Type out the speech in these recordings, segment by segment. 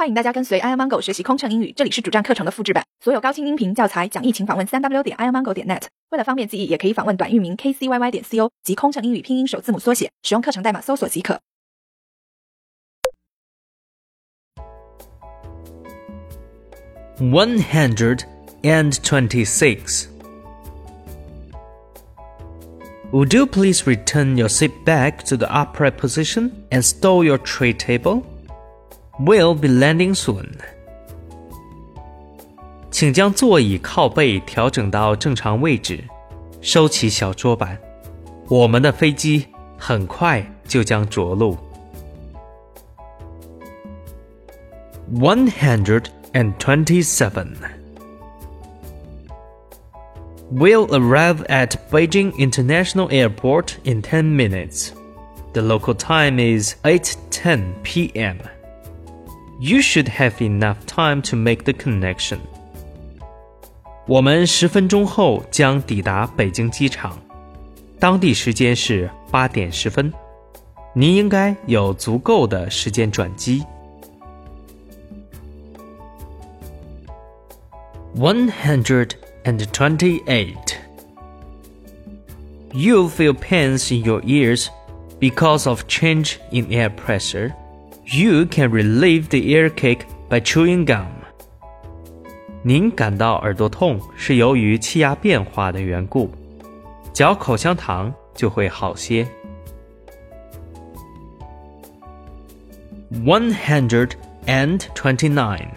欢迎大家跟随 Air Mango 学习空乘英语，这里是主站课程的复制版。所有高清音频教材讲义，请访问三 w 点 Air Mango 点 net。为了方便记忆，也可以访问短域名 kcyy 点 co 及空乘英语拼音首字母缩写，使用课程代码搜索即可。One hundred and twenty-six. Would you please return your seat back to the upright position and stow your tray table? We'll be landing soon. 请将座椅靠背调整到正常位置，收起小桌板。我们的飞机很快就将着陆。One hundred and twenty-seven. We'll arrive at Beijing International Airport in 10 minutes. The local time is 8:10 p.m. You should have enough time to make the connection. 我们十分钟后将抵达北京机场，当地时间是八点十分。您应该有足够的时间转机。One hundred and twenty-eight. You'll feel pains in your ears because of change in air pressure. You can relieve the earache by chewing gum. 您感到耳朵痛是由于气压变化的缘故，嚼口香糖就会好些。One hundred and twenty-nine.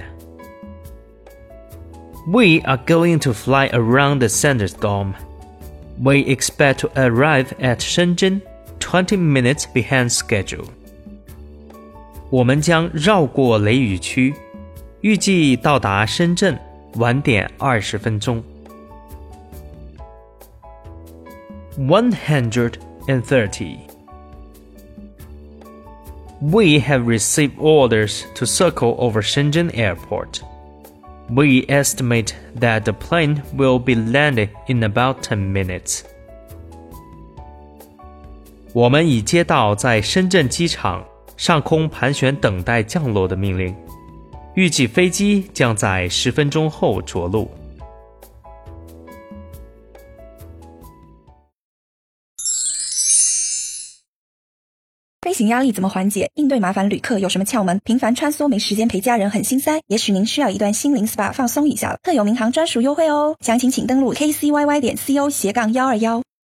We are going to fly around the thunderstorm. We expect to arrive at Shenzhen 20 minutes behind schedule. 我们将绕过雷雨区，预计到达深圳晚点二十分钟。One hundred and thirty. We have received orders to circle over Shenzhen Airport. We estimate that the plane will be landing in about 10 minutes. 我们已接到在深圳机场 上空盘旋等待降落的命令，预计飞机将在十分钟后着陆。飞行压力怎么缓解？应对麻烦旅客有什么窍门？频繁穿梭没时间陪家人很心塞，也许您需要一段心灵 SPA 放松一下了。特有民航专属优惠哦，详情请登录 kcyy 点 co 斜杠幺二幺。